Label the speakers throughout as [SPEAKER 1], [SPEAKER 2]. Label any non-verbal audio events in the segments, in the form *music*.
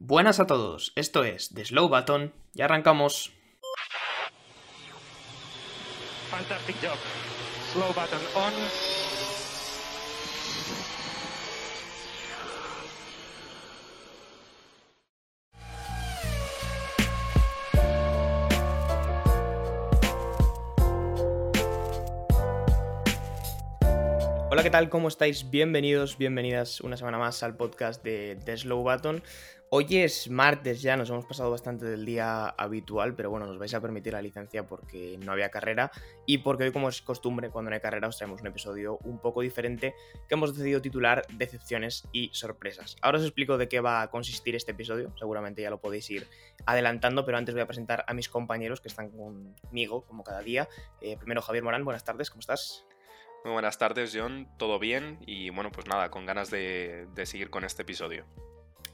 [SPEAKER 1] Buenas a todos, esto es The Slow Button y arrancamos.
[SPEAKER 2] Fantastic job. Slow button on.
[SPEAKER 1] Hola, ¿qué tal? ¿Cómo estáis? Bienvenidos, bienvenidas una semana más al podcast de The Slow Button. Hoy es martes ya, nos hemos pasado bastante del día habitual, pero bueno, nos vais a permitir la licencia porque no había carrera y porque hoy, como es costumbre, cuando no hay carrera, os traemos un episodio un poco diferente que hemos decidido titular Decepciones y Sorpresas. Ahora os explico de qué va a consistir este episodio, seguramente ya lo podéis ir adelantando, pero antes voy a presentar a mis compañeros que están conmigo, como cada día. Eh, primero, Javier Morán, buenas tardes, ¿cómo estás?
[SPEAKER 3] Muy buenas tardes, John. ¿Todo bien? Y bueno, pues nada, con ganas de, de seguir con este episodio.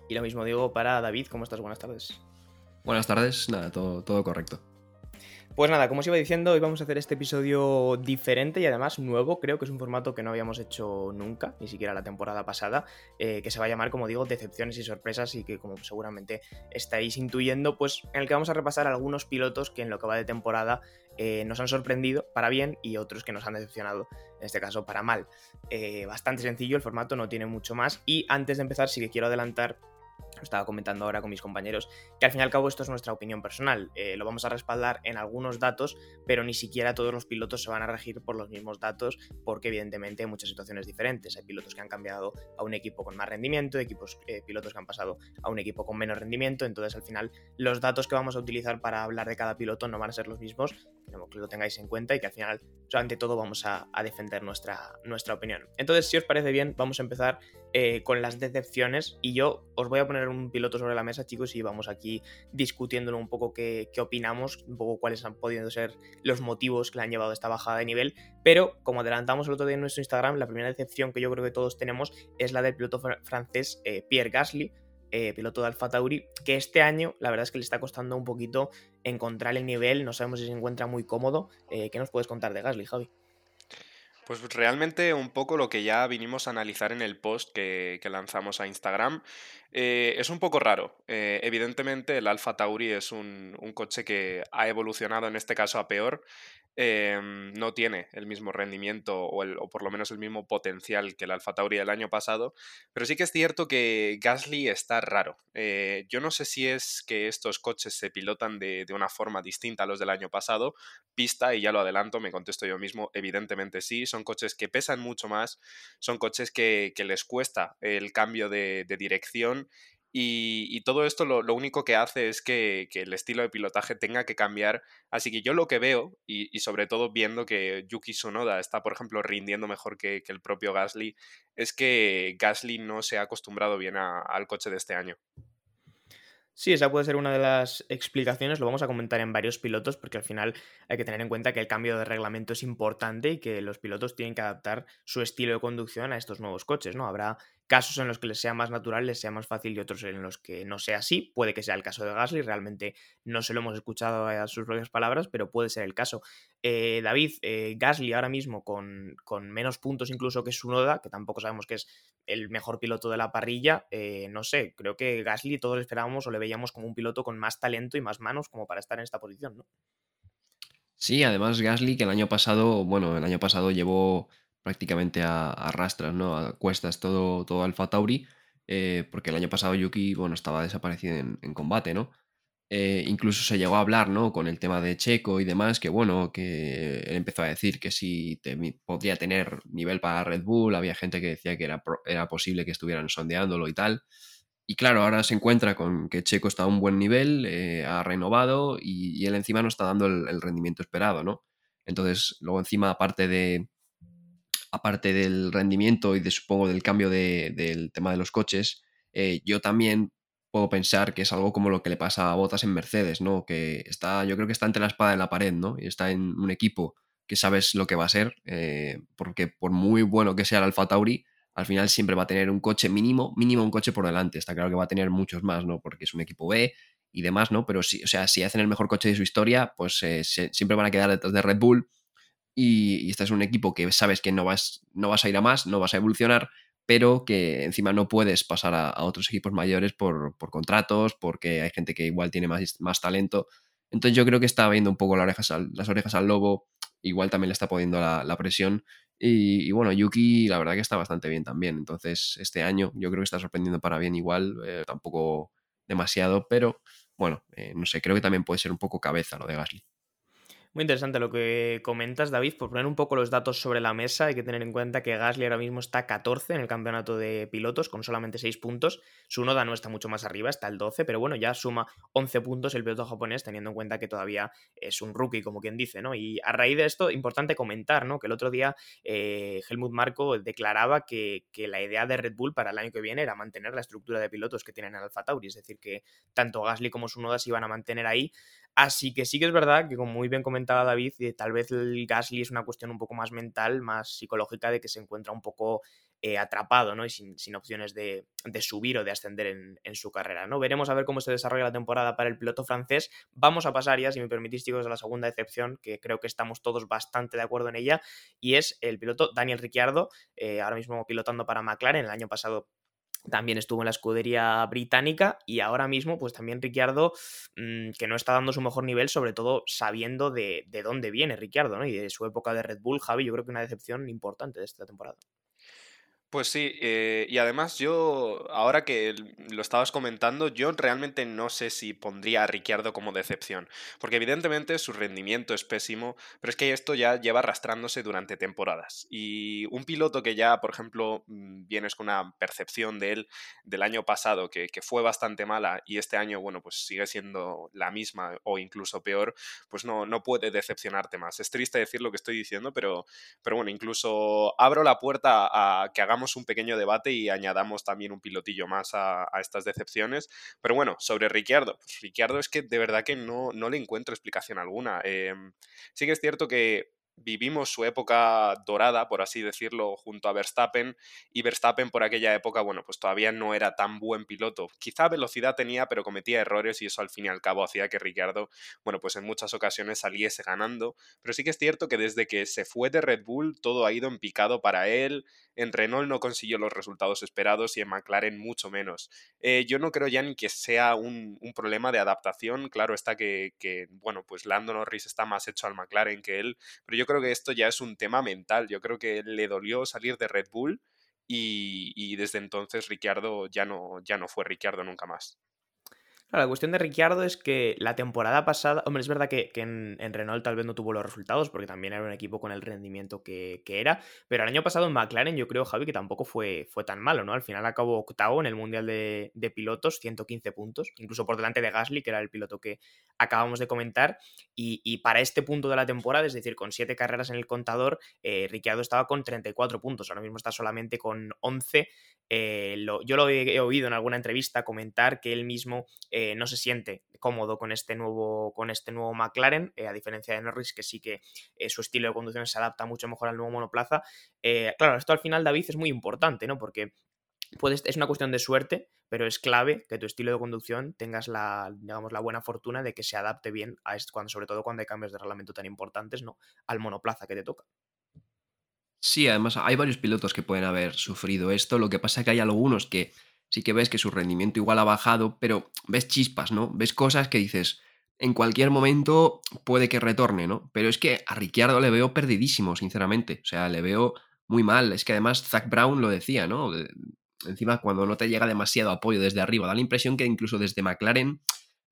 [SPEAKER 1] Y lo mismo digo para David, ¿cómo estás? Buenas tardes.
[SPEAKER 4] Buenas tardes, nada, todo, todo correcto.
[SPEAKER 1] Pues nada, como os iba diciendo, hoy vamos a hacer este episodio diferente y además nuevo, creo que es un formato que no habíamos hecho nunca, ni siquiera la temporada pasada, eh, que se va a llamar, como digo, Decepciones y Sorpresas y que como seguramente estáis intuyendo, pues en el que vamos a repasar algunos pilotos que en lo que va de temporada eh, nos han sorprendido para bien y otros que nos han decepcionado, en este caso para mal. Eh, bastante sencillo, el formato no tiene mucho más y antes de empezar sí que quiero adelantar lo estaba comentando ahora con mis compañeros, que al fin y al cabo esto es nuestra opinión personal. Eh, lo vamos a respaldar en algunos datos, pero ni siquiera todos los pilotos se van a regir por los mismos datos, porque evidentemente hay muchas situaciones diferentes. Hay pilotos que han cambiado a un equipo con más rendimiento, equipos, eh, pilotos que han pasado a un equipo con menos rendimiento, entonces al final los datos que vamos a utilizar para hablar de cada piloto no van a ser los mismos, que lo tengáis en cuenta y que al final, ante todo, vamos a, defender nuestra, nuestra opinión. Entonces, si os parece bien, vamos a empezar eh, con las decepciones y yo os voy a poner un piloto sobre la mesa, chicos, y vamos aquí discutiéndolo un poco qué, qué, opinamos, un poco cuáles han podido ser los motivos que le han llevado a esta bajada de nivel, pero como adelantamos el otro día en nuestro Instagram, la primera decepción que yo creo que todos tenemos es la del piloto fr francés eh, Pierre Gasly, eh, piloto de Alfa Tauri, que este año la verdad es que le está costando un poquito encontrar el nivel, no sabemos si se encuentra muy cómodo. Eh, ¿Qué nos puedes contar de Gasly, Javi?
[SPEAKER 3] Pues realmente un poco lo que ya vinimos a analizar en el post que, lanzamos a Instagram. Eh, es un poco raro. Evidentemente el Alfa Tauri es un, un, coche que ha evolucionado en este caso a peor. Eh, no tiene el mismo rendimiento o, el, o, por lo menos el mismo potencial que el Alfa Tauri del año pasado, pero sí que es cierto que Gasly está raro. Eh, yo no sé si es que estos coches se pilotan de, de, una forma distinta a los del año pasado, pista, y ya lo adelanto, me contesto yo mismo, evidentemente sí, son coches que pesan mucho más, son coches que, que les cuesta el cambio de, de dirección y, todo esto lo, único que hace es que, el estilo de pilotaje tenga que cambiar. Así que yo lo que veo, y, sobre todo viendo que Yuki Tsunoda está, por ejemplo, rindiendo mejor que, el propio Gasly, es que Gasly no se ha acostumbrado bien al coche de este año.
[SPEAKER 1] Sí, esa puede ser una de las explicaciones, lo vamos a comentar en varios pilotos porque al final hay que tener en cuenta que el cambio de reglamento es importante y que los pilotos tienen que adaptar su estilo de conducción a estos nuevos coches, ¿no? Habrá casos en los que les sea más natural, les sea más fácil y otros en los que no sea así. Puede que sea el caso de Gasly, realmente no se lo hemos escuchado a sus propias palabras, pero puede ser el caso. Eh, David, eh, Gasly ahora mismo con, con, menos puntos incluso que Sunoda, que tampoco sabemos que es el mejor piloto de la parrilla, eh, no sé, creo que Gasly todos esperábamos o le veíamos como un piloto con más talento y más manos como para estar en esta posición, ¿no?
[SPEAKER 4] Sí, además Gasly que el año pasado, bueno, el año pasado llevó prácticamente a, a, rastras, ¿no? A cuestas todo, todo Alfa Tauri, eh, porque el año pasado Yuki, bueno, estaba desaparecido en, combate, ¿no? Eh, incluso se llegó a hablar, ¿no? Con el tema de Checo y demás, que bueno, que él empezó a decir que si te, podría tener nivel para Red Bull, había gente que decía que era, era posible que estuvieran sondeándolo y tal. Y claro, ahora se encuentra con que Checo está a un buen nivel, eh, ha renovado y, y, él encima no está dando el, el rendimiento esperado, ¿no? Entonces, luego encima, aparte de, aparte del rendimiento y de, supongo del cambio de, del tema de los coches, eh, yo también puedo pensar que es algo como lo que le pasa a Botas en Mercedes, ¿no? Que está, yo creo que está entre la espada y la pared, ¿no? Y está en un equipo que sabes lo que va a ser, eh, porque por muy bueno que sea el Alfa Tauri, al final siempre va a tener un coche mínimo, mínimo un coche por delante. Está claro que va a tener muchos más, ¿no? Porque es un equipo B y demás, ¿no? Pero sí, o sea, si hacen el mejor coche de su historia, pues eh, siempre van a quedar detrás de Red Bull y, y, este es un equipo que sabes que no vas, no vas a ir a más, no vas a evolucionar, pero que encima no puedes pasar a, otros equipos mayores por, contratos, porque hay gente que igual tiene más, más talento. Entonces yo creo que está viendo un poco las orejas al, orejas al lobo, igual también le está poniendo la, presión. Y, bueno, Yuki la verdad que está bastante bien también. Entonces este año yo creo que está sorprendiendo para bien igual, eh, tampoco demasiado, pero bueno, eh, no sé, creo que también puede ser un poco cabeza lo de Gasly.
[SPEAKER 1] Muy interesante lo que comentas, David. Por poner un poco los datos sobre la mesa, hay que tener en cuenta que Gasly ahora mismo está 14 en el campeonato de pilotos con solamente 6 puntos. Su Noda no está mucho más arriba, está el 12, pero bueno, ya suma 11 puntos el piloto japonés, teniendo en cuenta que todavía es un rookie, como quien dice, ¿no? Y a raíz de esto, importante comentar, ¿no? Que el otro día eh, Helmut Marko declaraba que, que, la idea de Red Bull para el año que viene era mantener la estructura de pilotos que tienen en Alfa Tauri, es decir, que tanto Gasly como su Noda se iban a mantener ahí Así que sí que es verdad que, como muy bien David, tal vez el Gasly es una cuestión un poco más mental, más psicológica, de que se encuentra un poco eh, atrapado ¿no? y sin, opciones de, subir o de ascender en, su carrera. ¿no? Veremos a ver cómo se desarrolla la temporada para el piloto francés. Vamos a pasar ya, si me permitís, chicos, a la segunda decepción, que creo que estamos todos bastante de acuerdo en ella, y es el piloto Daniel Ricciardo, eh, ahora mismo pilotando para McLaren. El año pasado también estuvo en la escudería británica y ahora mismo pues también Ricciardo mm, que no está dando su mejor nivel, sobre todo sabiendo de, de dónde viene Ricciardo ¿no? y de su época de Red Bull, Javi, yo creo que una decepción importante de esta temporada.
[SPEAKER 3] Pues sí, eh, y además yo, ahora que lo estabas comentando, yo realmente no sé si pondría a Ricciardo como decepción, porque evidentemente su rendimiento es pésimo, pero es que esto ya lleva arrastrándose durante temporadas. Y un piloto que ya, por ejemplo, mm, vienes con una percepción de él del año pasado, que, fue bastante mala, y este año, bueno, pues sigue siendo la misma o incluso peor, pues no, no puede decepcionarte más. Es triste decir lo que estoy diciendo, pero, pero bueno, incluso abro la puerta a que hagamos un pequeño debate y añadamos también un pilotillo más a, estas decepciones. Pero bueno, sobre Ricciardo. Pues Ricciardo es que de verdad que no, no le encuentro explicación alguna. Em, sí que es cierto que vivimos su época dorada, por así decirlo, junto a Verstappen, y Verstappen por aquella época, bueno, pues todavía no era tan buen piloto. Quizá velocidad tenía, pero cometía errores y eso al fin y al cabo hacía que Ricciardo, bueno, pues en muchas ocasiones saliese ganando. Pero sí que es cierto que desde que se fue de Red Bull todo ha ido en picado para él. En Renault no consiguió los resultados esperados y en McLaren mucho menos. Eh, yo no creo ya ni que sea un, problema de adaptación. Claro está que, que, bueno, pues Lando Norris está más hecho al McLaren que él, pero yo yo creo que esto ya es un tema mental. Yo creo que le dolió salir de Red Bull y, desde entonces Ricciardo ya no, ya no fue Ricciardo nunca más
[SPEAKER 1] la cuestión de Ricciardo es que la temporada pasada, hombre, es verdad que, en, Renault tal vez no tuvo los resultados porque también era un equipo con el rendimiento que, era, pero el año pasado en McLaren yo creo, Javi, que tampoco fue, fue tan malo, ¿no? Al final acabó octavo en el Mundial de, Pilotos, 115 puntos, incluso por delante de Gasly, que era el piloto que acabamos de comentar, y, para este punto de la temporada, es decir, con siete carreras en el contador, eh, Ricciardo estaba con 34 puntos, ahora mismo está solamente con 11 eh, yo lo he, oído en alguna entrevista comentar que él mismo eh, no se siente cómodo con este nuevo, con este nuevo McLaren, eh, a diferencia de Norris, que sí que su estilo de conducción se adapta mucho mejor al nuevo monoplaza. claro, esto al final, David, es muy importante, ¿no? Porque es una cuestión de suerte, pero es clave que tu estilo de conducción tengas la, digamos, la buena fortuna de que se adapte bien a esto, cuando, sobre todo cuando hay cambios de reglamento tan importantes, ¿no? Al monoplaza que te toca.
[SPEAKER 4] Sí, además hay varios pilotos que pueden haber sufrido esto. Lo que pasa es que hay algunos que sí que ves que su rendimiento igual ha bajado, pero ves chispas, ¿no? Ves cosas que dices, en cualquier momento puede que retorne, ¿no? Pero es que a Ricciardo le veo perdidísimo, sinceramente. O sea, le veo muy mal. Es que además Zach Brown lo decía, ¿no? Encima, cuando no te llega demasiado apoyo desde arriba, da la impresión que incluso desde McLaren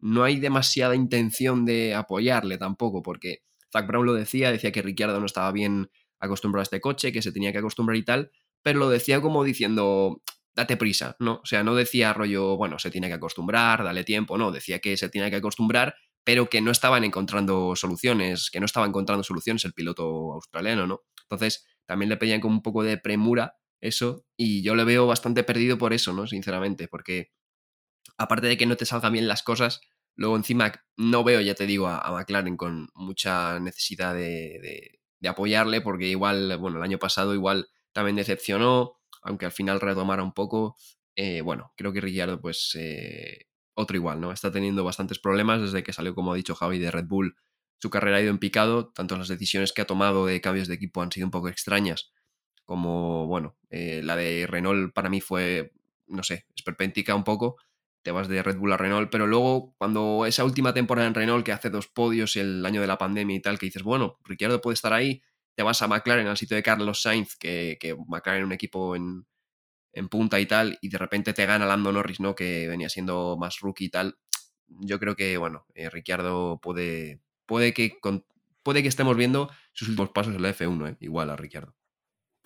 [SPEAKER 4] no hay demasiada intención de apoyarle tampoco, porque Zach Brown lo decía, decía que Ricciardo no estaba bien acostumbrado a este coche, que se tenía que acostumbrar y tal, pero lo decía como diciendo, date prisa, ¿no? O sea, no decía rollo, bueno, se tiene que acostumbrar, dale tiempo, no, decía que se tiene que acostumbrar, pero que no estaban encontrando soluciones, que no estaba encontrando soluciones el piloto australiano, ¿no? Entonces, también le pedían como un poco de premura eso, y yo le veo bastante perdido por eso, ¿no? Sinceramente, porque aparte de que no te salgan bien las cosas, luego encima no veo, ya te digo, a, McLaren con mucha necesidad de de apoyarle, porque igual, bueno, el año pasado igual también decepcionó, aunque al final retomara un poco. Eh, bueno, creo que Ricciardo, pues, eh, otro igual, ¿no? Está teniendo bastantes problemas desde que salió, como ha dicho Javi, de Red Bull. Su carrera ha ido en picado, tanto las decisiones que ha tomado de cambios de equipo han sido un poco extrañas, como, bueno, eh, la de Renault para mí fue, no sé, esperpéntica un poco, te vas de Red Bull a Renault, pero luego cuando esa última temporada en Renault que hace dos podios el año de la pandemia y tal, que dices, bueno, Ricciardo puede estar ahí, te vas a McLaren al sitio de Carlos Sainz, que, que McLaren un equipo en, punta y tal, y de repente te gana Lando Norris, ¿no? Que venía siendo más rookie y tal. Yo creo que, bueno, eh, Ricciardo puede, puede, que puede que estemos viendo sus últimos pasos en la F1, ¿eh? igual a Ricciardo.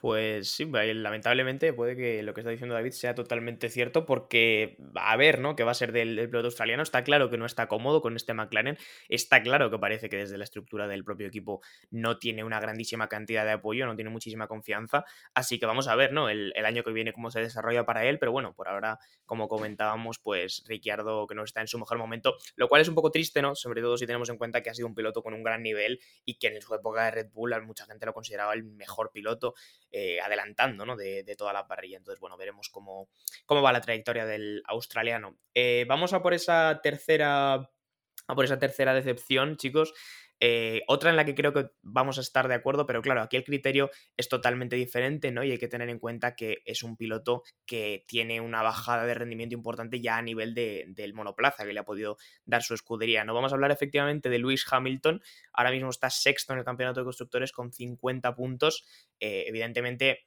[SPEAKER 1] Pues sí, lamentablemente puede que lo que está diciendo David sea totalmente cierto porque a ver, ¿no? Que va a ser del, piloto australiano. Está claro que no está cómodo con este McLaren. Está claro que parece que desde la estructura del propio equipo no tiene una grandísima cantidad de apoyo, no tiene muchísima confianza. Así que vamos a ver, ¿no? El, año que viene cómo se desarrolla para él. Pero bueno, por ahora, como comentábamos, pues Ricciardo que no está en su mejor momento. Lo cual es un poco triste, ¿no? Sobre todo si tenemos en cuenta que ha sido un piloto con un gran nivel y que en su época de Red Bull mucha gente lo consideraba el mejor piloto. Eh, adelantando ¿no? de, toda la parrilla. Entonces, bueno, veremos cómo, cómo va la trayectoria del australiano. Eh, vamos a por esa tercera. A por esa tercera decepción, chicos. Eh, otra en la que creo que vamos a estar de acuerdo, pero claro, aquí el criterio es totalmente diferente, ¿no? Y hay que tener en cuenta que es un piloto que tiene una bajada de rendimiento importante ya a nivel del monoplaza que le ha podido dar su escudería. No vamos a hablar efectivamente de Lewis Hamilton, ahora mismo está sexto en el campeonato de constructores con 50 puntos. Eh, evidentemente,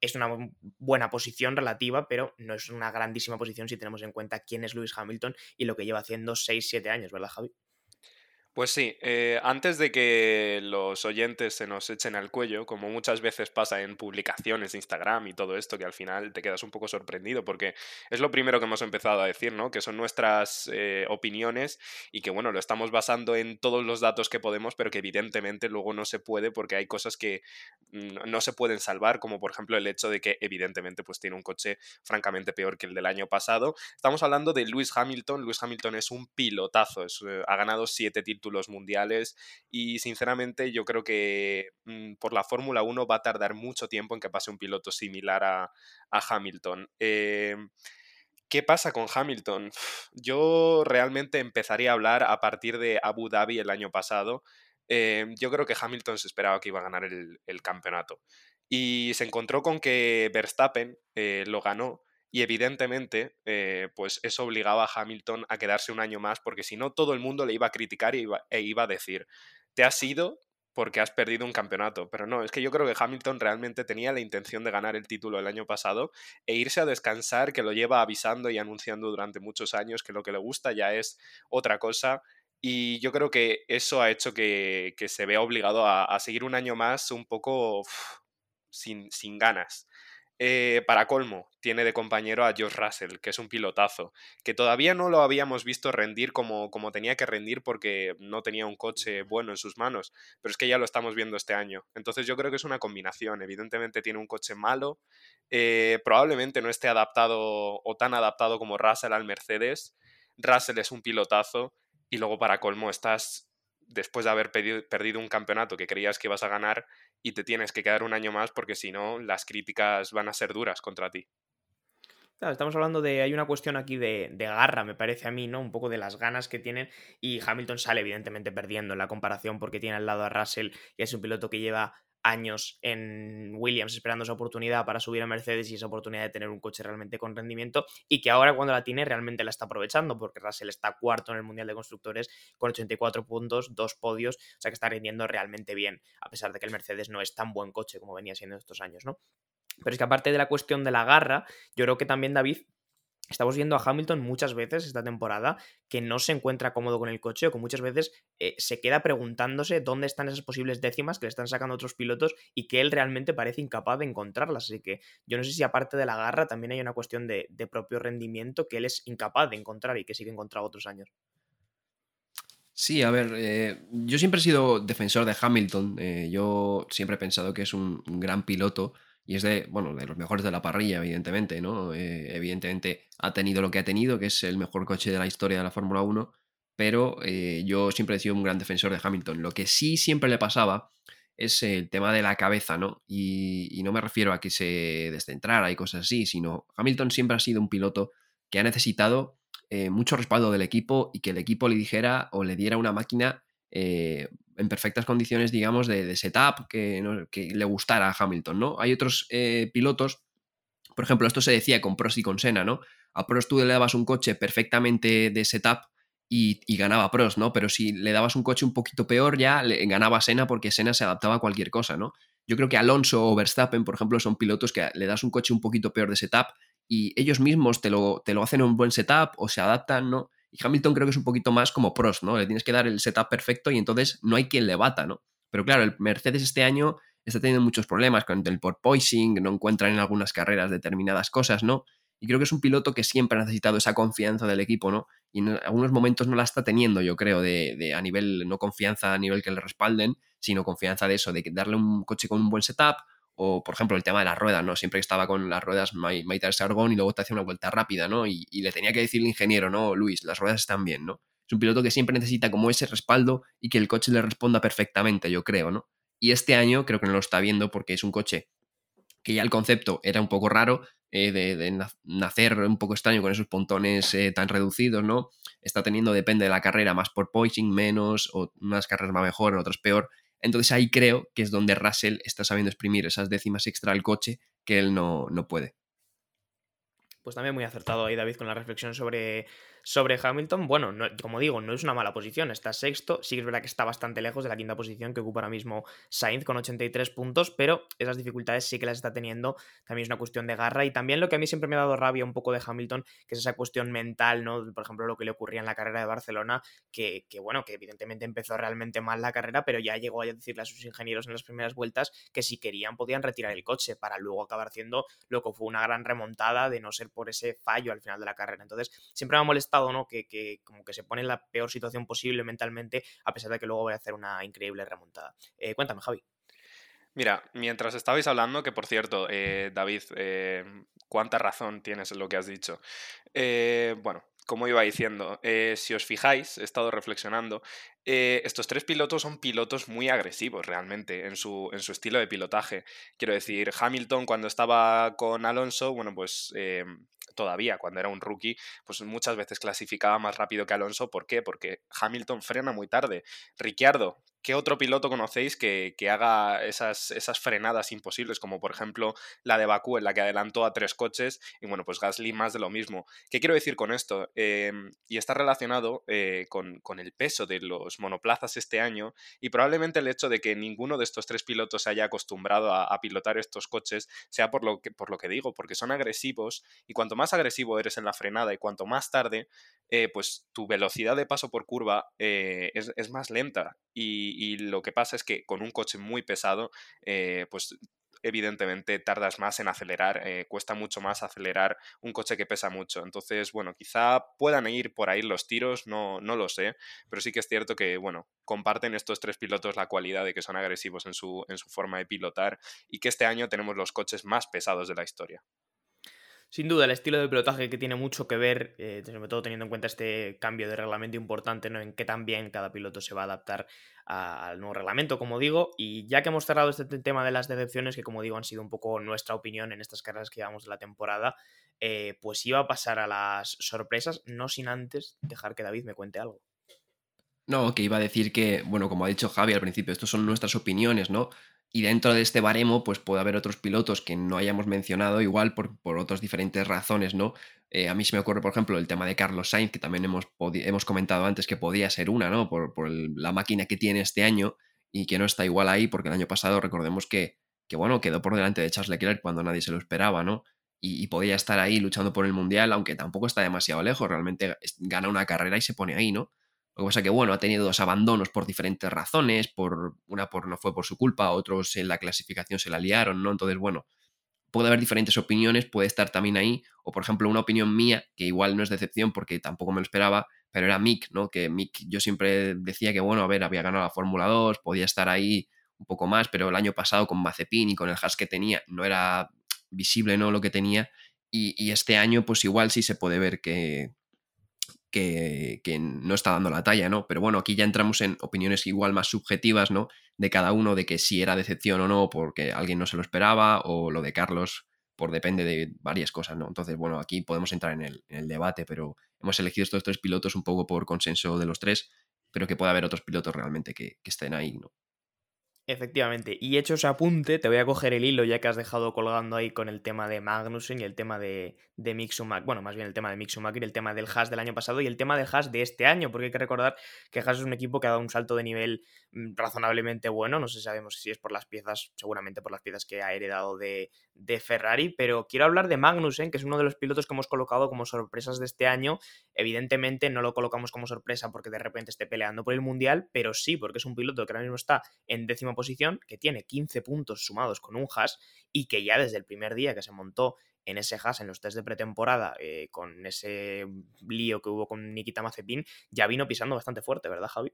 [SPEAKER 1] es una buena posición relativa, pero no es una grandísima posición si tenemos en cuenta quién es Lewis Hamilton y lo que lleva haciendo 6-7 años, ¿verdad, Javi?
[SPEAKER 3] Pues sí, eh, antes de que los oyentes se nos echen al cuello, como muchas veces pasa en publicaciones de Instagram y todo esto, que al final te quedas un poco sorprendido, porque es lo primero que hemos empezado a decir, ¿no? Que son nuestras eh, opiniones y que, bueno, lo estamos basando en todos los datos que podemos, pero que evidentemente luego no se puede porque hay cosas que no se pueden salvar, como por ejemplo el hecho de que evidentemente pues tiene un coche francamente peor que el del año pasado. Estamos hablando de Lewis Hamilton. Lewis Hamilton es un pilotazo, eh, ha ganado siete títulos mundiales y sinceramente yo creo que mm, por la Fórmula 1 va a tardar mucho tiempo en que pase un piloto similar a, Hamilton. Em, ¿Qué pasa con Hamilton? *sighs* Yo realmente empezaría a hablar a partir de Abu Dhabi el año pasado. Em, yo creo que Hamilton se esperaba que iba a ganar el, campeonato. Y se encontró con que Verstappen eh, lo ganó y evidentemente, eh, pues eso obligaba a Hamilton a quedarse un año más, porque si no, todo el mundo le iba a criticar e iba, a decir, te has ido porque has perdido un campeonato. Pero no, es que yo creo que Hamilton realmente tenía la intención de ganar el título el año pasado e irse a descansar, que lo lleva avisando y anunciando durante muchos años, que lo que le gusta ya es otra cosa. Y yo creo que eso ha hecho que, se vea obligado a, seguir un año más un poco sin, sin ganas. Eh, para colmo, tiene de compañero a George Russell, que es un pilotazo, que todavía no lo habíamos visto rendir como, como tenía que rendir porque no tenía un coche bueno en sus manos, pero es que ya lo estamos viendo este año. Entonces yo creo que es una combinación. Evidentemente tiene un coche malo, eh, probablemente no esté adaptado o tan adaptado como Russell al Mercedes. Russell es un pilotazo y luego para colmo estás después de haber perdido un campeonato que creías que ibas a ganar y te tienes que quedar un año más porque si no, las críticas van a ser duras contra ti.
[SPEAKER 1] Claro, estamos hablando de. Hay una cuestión aquí de, de, garra, me parece a mí, ¿no? Un poco de las ganas que tienen. Y Hamilton sale, evidentemente, perdiendo en la comparación porque tiene al lado a Russell y es un piloto que lleva años en Williams esperando esa oportunidad para subir a Mercedes y esa oportunidad de tener un coche realmente con rendimiento y que ahora cuando la tiene realmente la está aprovechando porque Russell está cuarto en el Mundial de Constructores con 84 puntos, dos podios, o sea que está rindiendo realmente bien a pesar de que el Mercedes no es tan buen coche como venía siendo estos años, ¿no? Pero es que aparte de la cuestión de la garra, yo creo que también David Estamos viendo a Hamilton muchas veces esta temporada que no se encuentra cómodo con el coche o que muchas veces eh, se queda preguntándose dónde están esas posibles décimas que le están sacando otros pilotos y que él realmente parece incapaz de encontrarlas. Así que yo no sé si aparte de la garra también hay una cuestión de, propio rendimiento que él es incapaz de encontrar y que sí que encontrado otros años.
[SPEAKER 4] Sí, a ver, eh, yo siempre he sido defensor de Hamilton. Eh, yo siempre he pensado que es un gran piloto y es de, bueno, de los mejores de la parrilla, evidentemente, ¿no? Eh, evidentemente ha tenido lo que ha tenido, que es el mejor coche de la historia de la Fórmula 1, pero eh, yo siempre he sido un gran defensor de Hamilton. Lo que sí siempre le pasaba es el tema de la cabeza, ¿no? Y, no me refiero a que se descentrara y cosas así, sino Hamilton siempre ha sido un piloto que ha necesitado eh, mucho respaldo del equipo y que el equipo le dijera o le diera una máquina en perfectas condiciones, digamos, de, setup que, le gustara a Hamilton, ¿no? Hay otros eh, pilotos, por ejemplo, esto se decía con Prost y con Senna, ¿no? A Prost tú le dabas un coche perfectamente de setup y, ganaba Prost, ¿no? Pero si le dabas un coche un poquito peor, ya le, ganaba Senna porque Senna se adaptaba a cualquier cosa, ¿no? Yo creo que Alonso o Verstappen, por ejemplo, son pilotos que le das un coche un poquito peor de setup y ellos mismos te lo, te lo hacen en un buen setup o se adaptan, ¿no? Y Hamilton creo que es un poquito más como Prost, ¿no? Le tienes que dar el setup perfecto y entonces no hay quien le bata, ¿no? Pero claro, el Mercedes este año está teniendo muchos problemas con el porpoising, no encuentran en algunas carreras determinadas cosas, ¿no? Y creo que es un piloto que siempre ha necesitado esa confianza del equipo, ¿no? Y en algunos momentos no la está teniendo, yo creo, de, de a nivel, no confianza a nivel que le respalden, sino confianza de eso, de darle un coche con un buen setup, o, por ejemplo, el tema de las ruedas, ¿no? Siempre estaba con las ruedas Maitar Sargón y luego te hacía una vuelta rápida, ¿no? Y, le tenía que decir el ingeniero, ¿no? Luis, las ruedas están bien, ¿no? Es un piloto que siempre necesita como ese respaldo y que el coche le responda perfectamente, yo creo, ¿no? Y este año creo que no lo está viendo porque es un coche que ya el concepto era un poco raro, eh, de, nacer un poco extraño con esos pontones eh, tan reducidos, ¿no? Está teniendo, depende de la carrera, más por poising, menos, o unas carreras más mejor, otras peor, entonces ahí creo que es donde Russell está sabiendo exprimir esas décimas extra al coche que él no, no puede.
[SPEAKER 1] Pues también muy acertado ahí David con la reflexión sobre sobre Hamilton, bueno, como digo, no es una mala posición, está sexto, sí que es verdad que está bastante lejos de la quinta posición que ocupa ahora mismo Sainz con 83 puntos, pero esas dificultades sí que las está teniendo, también es una cuestión de garra y también lo que a mí siempre me ha dado rabia un poco de Hamilton, que es esa cuestión mental, ¿no? Por ejemplo, lo que le ocurría en la carrera de Barcelona, que, bueno, que evidentemente empezó realmente mal la carrera, pero ya llegó a decirle a sus ingenieros en las primeras vueltas que si querían podían retirar el coche para luego acabar haciendo lo que fue una gran remontada de no ser por ese fallo al final de la carrera. Entonces, siempre me ha molestado Que, como que se pone en la peor situación posible mentalmente, a pesar de que luego voy a hacer una increíble remontada. Eh, cuéntame, Javi.
[SPEAKER 3] Mira, mientras estabais hablando, que por cierto, eh, David, eh, cuánta razón tienes en lo que has dicho. bueno, como iba diciendo, si os fijáis, he estado reflexionando, estos tres pilotos son pilotos muy agresivos realmente en su, en su estilo de pilotaje. Quiero decir, Hamilton cuando estaba con Alonso, bueno, pues todavía cuando era un rookie, pues muchas veces clasificaba más rápido que Alonso. ¿Por qué? Porque Hamilton frena muy tarde. Ricciardo, ¿qué otro piloto conocéis que, haga esas, esas, frenadas imposibles, como por ejemplo la de Bakú, en la que adelantó a tres coches? Y bueno, pues Gasly más de lo mismo. ¿Qué quiero decir con esto? Em, y está relacionado eh, con, el peso de los monoplazas este año y probablemente el hecho de que ninguno de estos tres pilotos se haya acostumbrado a, pilotar estos coches sea por lo, que, por lo que digo, porque son agresivos y cuanto más agresivo eres en la frenada y cuanto más tarde, eh, pues tu velocidad de paso por curva eh, es, es, más lenta. Y, lo que pasa es que con un coche muy pesado, eh, pues evidentemente tardas más en acelerar, eh, cuesta mucho más acelerar un coche que pesa mucho. Entonces, bueno, quizá puedan ir por ahí los tiros, no, no lo sé, pero sí que es cierto que, bueno, comparten estos tres pilotos la cualidad de que son agresivos en su, en su forma de pilotar y que este año tenemos los coches más pesados de la historia.
[SPEAKER 1] Sin duda, el estilo de pilotaje que tiene mucho que ver, eh, sobre todo teniendo en cuenta este cambio de reglamento importante, ¿no? En qué tan bien cada piloto se va a adaptar al nuevo reglamento, como digo. Y ya que hemos cerrado este tema de las decepciones, que como digo han sido un poco nuestra opinión en estas carreras que llevamos de la temporada, eh, pues iba a pasar a las sorpresas, no sin antes dejar que David me cuente algo.
[SPEAKER 4] No, que iba a decir que, bueno, como ha dicho Javi al principio, estos son nuestras opiniones, ¿no? Y dentro de este baremo, pues puede haber otros pilotos que no hayamos mencionado, igual por, por otras diferentes razones, ¿no? Eh, a mí se me ocurre, por ejemplo, el tema de Carlos Sainz, que también hemos, hemos comentado antes que podía ser una, ¿no? Por, por la máquina que tiene este año y que no está igual ahí, porque el año pasado recordemos que, que bueno, quedó por delante de Charles Leclerc cuando nadie se lo esperaba, ¿no? Y, y, podía estar ahí luchando por el Mundial, aunque tampoco está demasiado lejos, realmente gana una carrera y se pone ahí, ¿no? Lo que pasa que, bueno, ha tenido dos abandonos por diferentes razones, por una por no fue por su culpa, otros en la clasificación se la liaron, ¿no? Entonces, bueno, puede haber diferentes opiniones, puede estar también ahí, o por ejemplo, una opinión mía, que igual no es decepción porque tampoco me lo esperaba, pero era Mick, ¿no? Que Mick, yo siempre decía que, bueno, a ver, había ganado la Fórmula 2, podía estar ahí un poco más, pero el año pasado con Mazepin y con el hash que tenía, no era visible, ¿no? Lo que tenía, y, y este año, pues igual sí se puede ver que, que, no está dando la talla, ¿no? Pero bueno, aquí ya entramos en opiniones igual más subjetivas, ¿no? De cada uno, de que si era decepción o no, porque alguien no se lo esperaba, o lo de Carlos, por depende de varias cosas, ¿no? Entonces, bueno, aquí podemos entrar en el, debate, pero hemos elegido estos tres pilotos un poco por consenso de los tres. pero que puede haber otros pilotos realmente que, que estén ahí, ¿no?
[SPEAKER 1] Efectivamente, y hecho ese apunte, te voy a coger el hilo ya que has dejado colgando ahí con el tema de Magnussen y el tema de, de Mixumac, bueno, más bien el tema de Mixumac y el tema del Haas del año pasado y el tema del Haas de este año, porque hay que recordar que Haas es un equipo que ha dado un salto de nivel mm, razonablemente bueno, no sé sabemos si es por las piezas, seguramente por las piezas que ha heredado de, de Ferrari, pero quiero hablar de Magnussen, que es uno de los pilotos que hemos colocado como sorpresas de este año, evidentemente no lo colocamos como sorpresa porque de repente esté peleando por el Mundial, pero sí porque es un piloto que ahora mismo está en décimo posición, que tiene 15 puntos sumados con un Haas y que ya desde el primer día que se montó en ese Haas, en los test de pretemporada, eh, con ese lío que hubo con Nikita Mazepin, ya vino pisando bastante fuerte, ¿verdad, Javi?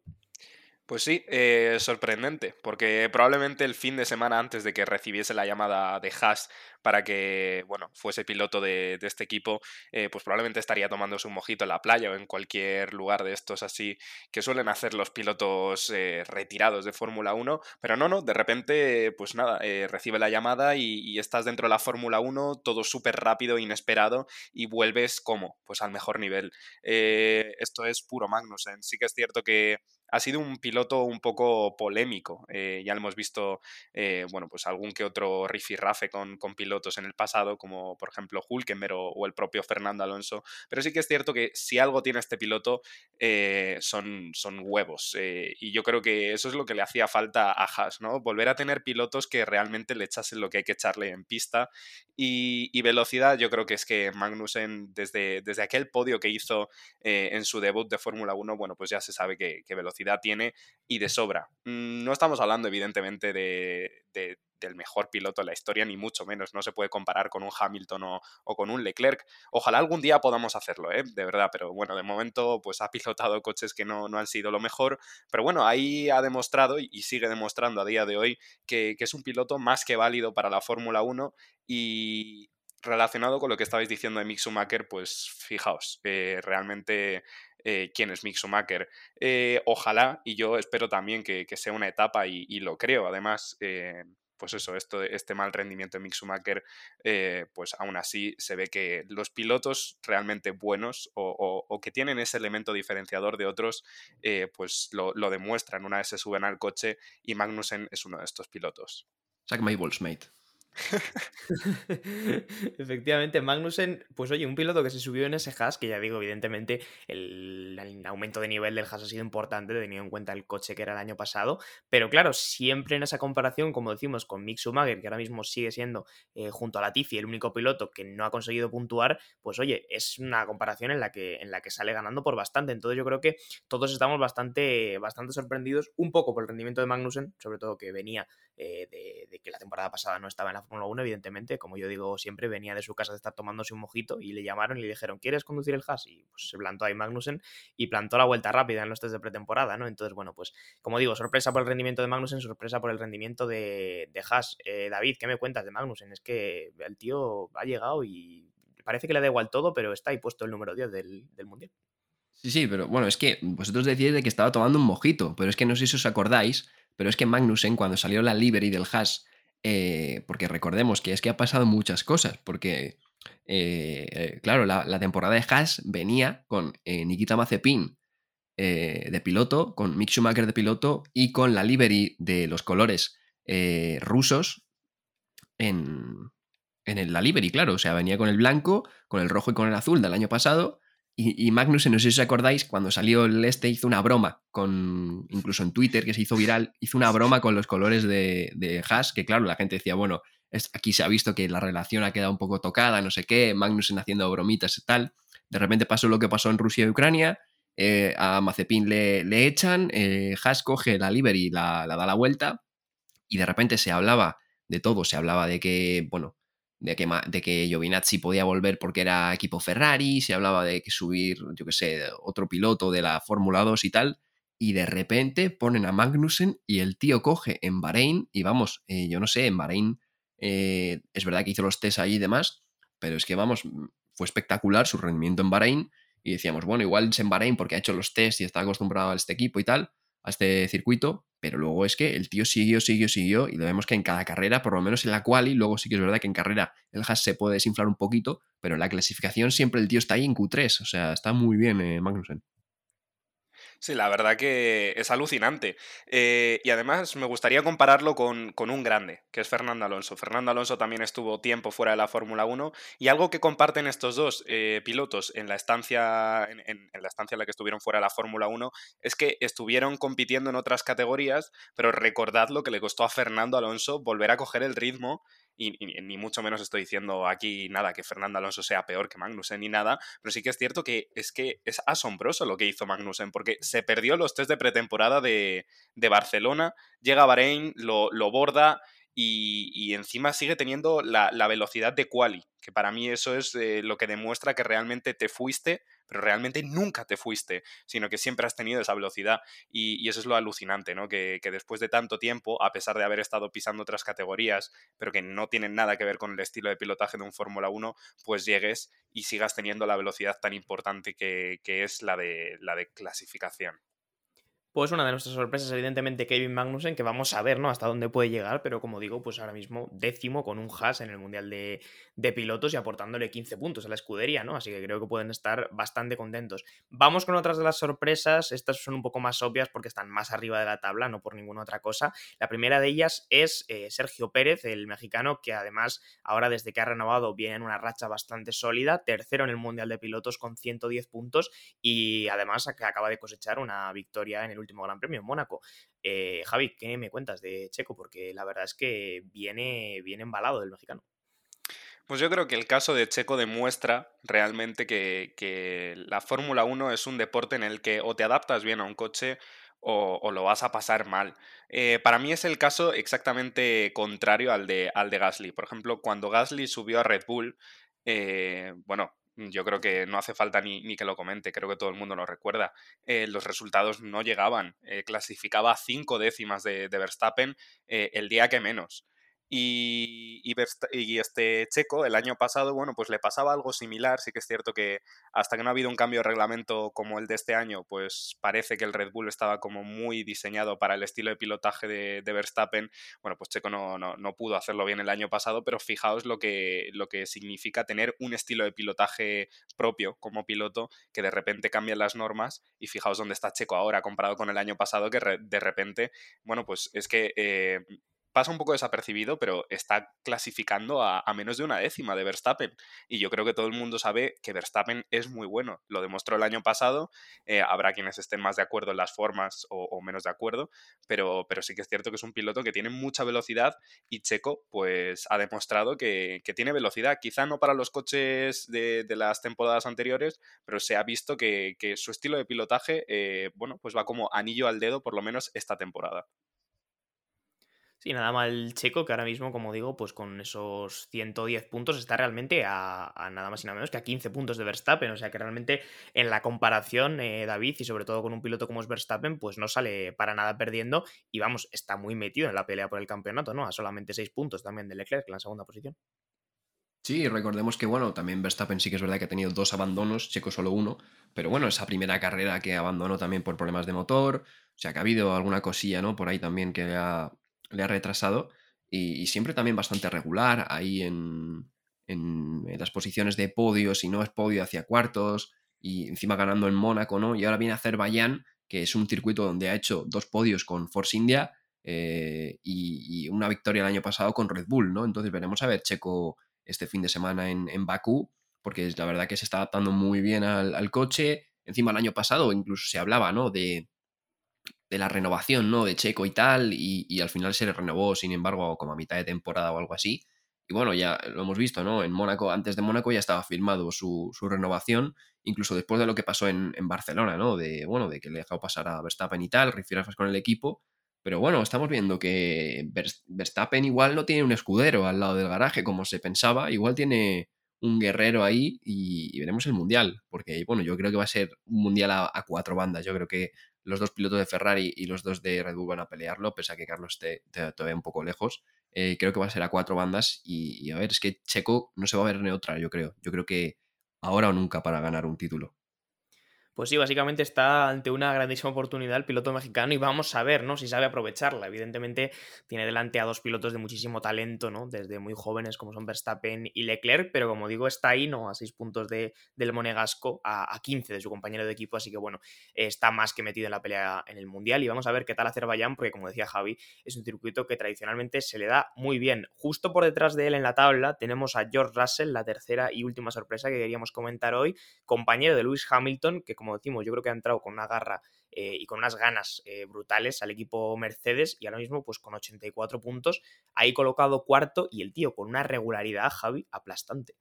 [SPEAKER 3] Pues sí, eh, sorprendente, porque probablemente el fin de semana antes de que recibiese la llamada de Haas para que, bueno, fuese piloto de, este equipo, eh, pues probablemente estaría tomándose un mojito en la playa o en cualquier lugar de estos así que suelen hacer los pilotos eh, retirados de Fórmula 1, pero no, no, de repente, pues nada, recibe la llamada y, estás dentro de la Fórmula 1, todo súper rápido, inesperado, y vuelves como, pues al mejor nivel. esto es puro Magnussen, sí que es cierto que ha sido un piloto un poco polémico. Eh, ya hemos visto, eh, bueno, pues algún que otro rifirrafe con, con pilotos en el pasado, como por ejemplo Hulkenberg o, el propio Fernando Alonso. Pero sí que es cierto que si algo tiene este piloto eh, son, son huevos. y yo creo que eso es lo que le hacía falta a Haas, ¿no? Volver a tener pilotos que realmente le echasen lo que hay que echarle en pista. Y, velocidad, yo creo que es que Magnussen, desde, desde aquel podio que hizo en su debut de Fórmula 1, bueno, pues ya se sabe que, que velocidad tiene y de sobra. Mm, no estamos hablando, evidentemente, de, del mejor piloto de la historia, ni mucho menos. No se puede comparar con un Hamilton o, con un Leclerc. Ojalá algún día podamos hacerlo, ¿eh? de verdad, pero bueno, de momento pues ha pilotado coches que no, no han sido lo mejor. Pero bueno, ahí ha demostrado y sigue demostrando a día de hoy que, es un piloto más que válido para la Fórmula 1 y, relacionado con lo que estabais diciendo de Mick Schumacher, pues fijaos, eh, realmente eh, quién es Mick Schumacher. Eh, ojalá, y yo espero también que, sea una etapa, y, lo creo, además, pues eso, esto, este mal rendimiento de Mick Schumacher, pues aún así se ve que los pilotos realmente buenos o, que tienen ese elemento diferenciador de otros, pues lo, lo, demuestran una vez se suben al coche y Magnussen es uno de estos pilotos.
[SPEAKER 4] Zach Mabel's mate. *laughs*
[SPEAKER 1] Efectivamente, Magnussen, pues oye, un piloto que se subió en ese Haas, que ya digo, evidentemente el, aumento de nivel del Haas ha sido importante, teniendo en cuenta el coche que era el año pasado, pero claro, siempre en esa comparación, como decimos, con Mick Schumacher, que ahora mismo sigue siendo eh, junto a Latifi el único piloto que no ha conseguido puntuar, pues oye, es una comparación en la que, en la que sale ganando por bastante, entonces yo creo que todos estamos bastante, bastante sorprendidos, un poco por el rendimiento de Magnussen, sobre todo que venía eh, de, que la temporada pasada no estaba en la Fórmula 1, evidentemente, como yo digo siempre, venía de su casa de estar tomándose un mojito y le llamaron y le dijeron, ¿quieres conducir el Haas? Y pues se plantó ahí Magnussen y plantó la vuelta rápida en los test de pretemporada, ¿no? Entonces, bueno, pues como digo, sorpresa por el rendimiento de Magnussen, sorpresa por el rendimiento de, de Haas. Eh, David, ¿qué me cuentas de Magnussen? Es que el tío ha llegado y parece que le da igual todo, pero está ahí puesto el número 10 del, del Mundial.
[SPEAKER 4] Sí, sí, pero bueno, es que vosotros decíais de que estaba tomando un mojito, pero es que no sé si os acordáis, pero es que Magnussen cuando salió la livery del Haas eh, porque recordemos que es que ha pasado muchas cosas, porque, eh, eh, claro, la, temporada de Haas venía con Nikita Mazepin de piloto, con Mick Schumacher de piloto y con la livery de los colores rusos en, en la livery, claro, o sea, venía con el blanco, con el rojo y con el azul del año pasado y, Magnus, no sé si os acordáis, cuando salió el este hizo una broma, con incluso en Twitter, que se hizo viral, hizo una broma con los colores de, de Haas, que claro, la gente decía, bueno, aquí se ha visto que la relación ha quedado un poco tocada, no sé qué, Magnussen haciendo bromitas y tal. De repente pasó lo que pasó en Rusia y Ucrania, eh, a Mazepin le, echan, eh, Haas coge la livery y la da la vuelta, y de repente se hablaba de todo, se hablaba de que, bueno, de que, de que Giovinazzi podía volver porque era equipo Ferrari, se hablaba de que subir, yo qué sé, otro piloto de la Fórmula 2 y tal, y de repente ponen a Magnussen y el tío coge en Bahrein, y vamos, eh, yo no sé, en Bahrein eh, es verdad que hizo los test ahí y demás, pero es que vamos, fue espectacular su rendimiento en Bahrein, y decíamos, bueno, igual es en Bahrein porque ha hecho los test y está acostumbrado a este equipo y tal, a este circuito, pero luego es que el tío siguió, siguió, siguió y lo vemos que en cada carrera, por lo menos en la cual, y luego sí que es verdad que en carrera el Haas se puede desinflar un poquito, pero en la clasificación siempre el tío está ahí en Q3, o sea, está muy bien eh, Magnussen.
[SPEAKER 3] Sí, la verdad que es alucinante. Eh, y además me gustaría compararlo con, un grande, que es Fernando Alonso. Fernando Alonso también estuvo tiempo fuera de la Fórmula 1 y algo que comparten estos dos eh, pilotos en la, estancia, en, la estancia en la que estuvieron fuera de la Fórmula 1 es que estuvieron compitiendo en otras categorías, pero recordad lo que le costó a Fernando Alonso volver a coger el ritmo y, ni mucho menos estoy diciendo aquí nada que Fernando Alonso sea peor que Magnussen ni nada, pero sí que es cierto que es que es asombroso lo que hizo Magnussen, porque se perdió los test de pretemporada de, Barcelona, llega a Bahrein, lo, lo borda y, encima sigue teniendo la, velocidad de quali, que para mí eso es eh, lo que demuestra que realmente te fuiste, pero realmente nunca te fuiste, sino que siempre has tenido esa velocidad y, eso es lo alucinante, ¿no? Que, después de tanto tiempo, a pesar de haber estado pisando otras categorías, pero que no tienen nada que ver con el estilo de pilotaje de un Fórmula 1, pues llegues y sigas teniendo la velocidad tan importante que, que es la de, la de clasificación.
[SPEAKER 1] Pues una de nuestras sorpresas, evidentemente, Kevin Magnussen, que vamos a ver, ¿no? Hasta dónde puede llegar, pero como digo, pues ahora mismo décimo con un Haas en el Mundial de, Pilotos y aportándole 15 puntos a la escudería, ¿no? Así que creo que pueden estar bastante contentos. Vamos con otras de las sorpresas, estas son un poco más obvias porque están más arriba de la tabla, no por ninguna otra cosa. La primera de ellas es eh, Sergio Pérez, el mexicano, que además ahora desde que ha renovado viene en una racha bastante sólida, tercero en el Mundial de Pilotos con 110 puntos y además acaba de cosechar una victoria en el último Gran Premio en Mónaco. Eh, Javi, ¿qué me cuentas de Checo? Porque la verdad es que viene, viene embalado del mexicano.
[SPEAKER 3] Pues yo creo que el caso de Checo demuestra realmente que, la Fórmula 1 es un deporte en el que o te adaptas bien a un coche o, lo vas a pasar mal. Eh, para mí es el caso exactamente contrario al de, al de Gasly. Por ejemplo, cuando Gasly subió a Red Bull, eh, bueno, yo creo que no hace falta ni, que lo comente, creo que todo el mundo lo recuerda. Eh, los resultados no llegaban. Eh, clasificaba cinco décimas de, Verstappen eh, el día que menos. Y, y, este Checo, el año pasado, bueno, pues le pasaba algo similar. Sí que es cierto que hasta que no ha habido un cambio de reglamento como el de este año, pues parece que el Red Bull estaba como muy diseñado para el estilo de pilotaje de, Verstappen. Bueno, pues Checo no, no, pudo hacerlo bien el año pasado, pero fijaos lo que, lo que significa tener un estilo de pilotaje propio como piloto, que de repente cambian las normas. Y fijaos dónde está Checo ahora comparado con el año pasado, que de repente, bueno, pues es que. Eh, pasa un poco desapercibido, pero está clasificando a, menos de una décima de Verstappen. Y yo creo que todo el mundo sabe que Verstappen es muy bueno. Lo demostró el año pasado. Eh, habrá quienes estén más de acuerdo en las formas o, menos de acuerdo, pero, pero, sí que es cierto que es un piloto que tiene mucha velocidad y Checo pues ha demostrado que, tiene velocidad. Quizá no para los coches de, las temporadas anteriores, pero se ha visto que, su estilo de pilotaje, eh, bueno, pues va como anillo al dedo por lo menos esta temporada.
[SPEAKER 1] Sí, nada mal Checo, que ahora mismo, como digo, pues con esos 110 puntos está realmente a, nada más y nada menos que a 15 puntos de Verstappen. O sea que realmente en la comparación, eh, David, y sobre todo con un piloto como es Verstappen, pues no sale para nada perdiendo. Y vamos, está muy metido en la pelea por el campeonato, ¿no? A solamente 6 puntos también de Leclerc en la segunda posición.
[SPEAKER 4] Sí, recordemos que, bueno, también Verstappen sí que es verdad que ha tenido dos abandonos, Checo solo uno, pero bueno, esa primera carrera que abandonó también por problemas de motor, o sea que ha habido alguna cosilla, ¿no? Por ahí también que ha, le ha retrasado y, siempre también bastante regular ahí en, en, las posiciones de podio, si no es podio hacia cuartos y encima ganando en Mónaco, ¿no? Y ahora viene a Azerbaiyán, que es un circuito donde ha hecho dos podios con Force India eh, y, una victoria el año pasado con Red Bull, ¿no? Entonces veremos a ver Checo este fin de semana en, en Bakú, porque la verdad que se está adaptando muy bien al, al coche. Encima el año pasado incluso se hablaba, ¿no? De, de la renovación, ¿no? De Checo y tal, y, al final se le renovó, sin embargo, como a mitad de temporada o algo así. Y bueno, ya lo hemos visto, ¿no? En Mónaco, antes de Mónaco ya estaba firmado su, renovación, incluso después de lo que pasó en, Barcelona, ¿no? De, bueno, de que le dejado pasar a Verstappen y tal, rifirafas con el equipo. Pero bueno, estamos viendo que Verstappen igual no tiene un escudero al lado del garaje como se pensaba, igual tiene un guerrero ahí y, veremos el mundial, porque bueno, yo creo que va a ser un mundial a, a, cuatro bandas. Yo creo que los dos pilotos de Ferrari y los dos de Red Bull van a pelearlo, pese a que Carlos esté todavía un poco lejos. Eh, creo que va a ser a cuatro bandas y, a ver, es que Checo no se va a ver en otra, yo creo. Yo creo que ahora o nunca para ganar un título.
[SPEAKER 1] Pues sí, básicamente está ante una grandísima oportunidad el piloto mexicano y vamos a ver, ¿no? Si sabe aprovecharla. Evidentemente tiene delante a dos pilotos de muchísimo talento, ¿no? Desde muy jóvenes como son Verstappen y Leclerc, pero como digo, está ahí, ¿no? A seis puntos de, del Monegasco, a, a 15 de su compañero de equipo, así que bueno, está más que metido en la pelea en el Mundial y vamos a ver qué tal Azerbaiyán, porque como decía Javi, es un circuito que tradicionalmente se le da muy bien. Justo por detrás de él en la tabla tenemos a George Russell, la tercera y última sorpresa que queríamos comentar hoy, compañero de Lewis Hamilton, que como como decimos, yo creo que ha entrado con una garra eh, y con unas ganas eh, brutales al equipo Mercedes y ahora mismo pues con 84 puntos, ahí colocado cuarto y el tío con una regularidad, Javi, aplastante.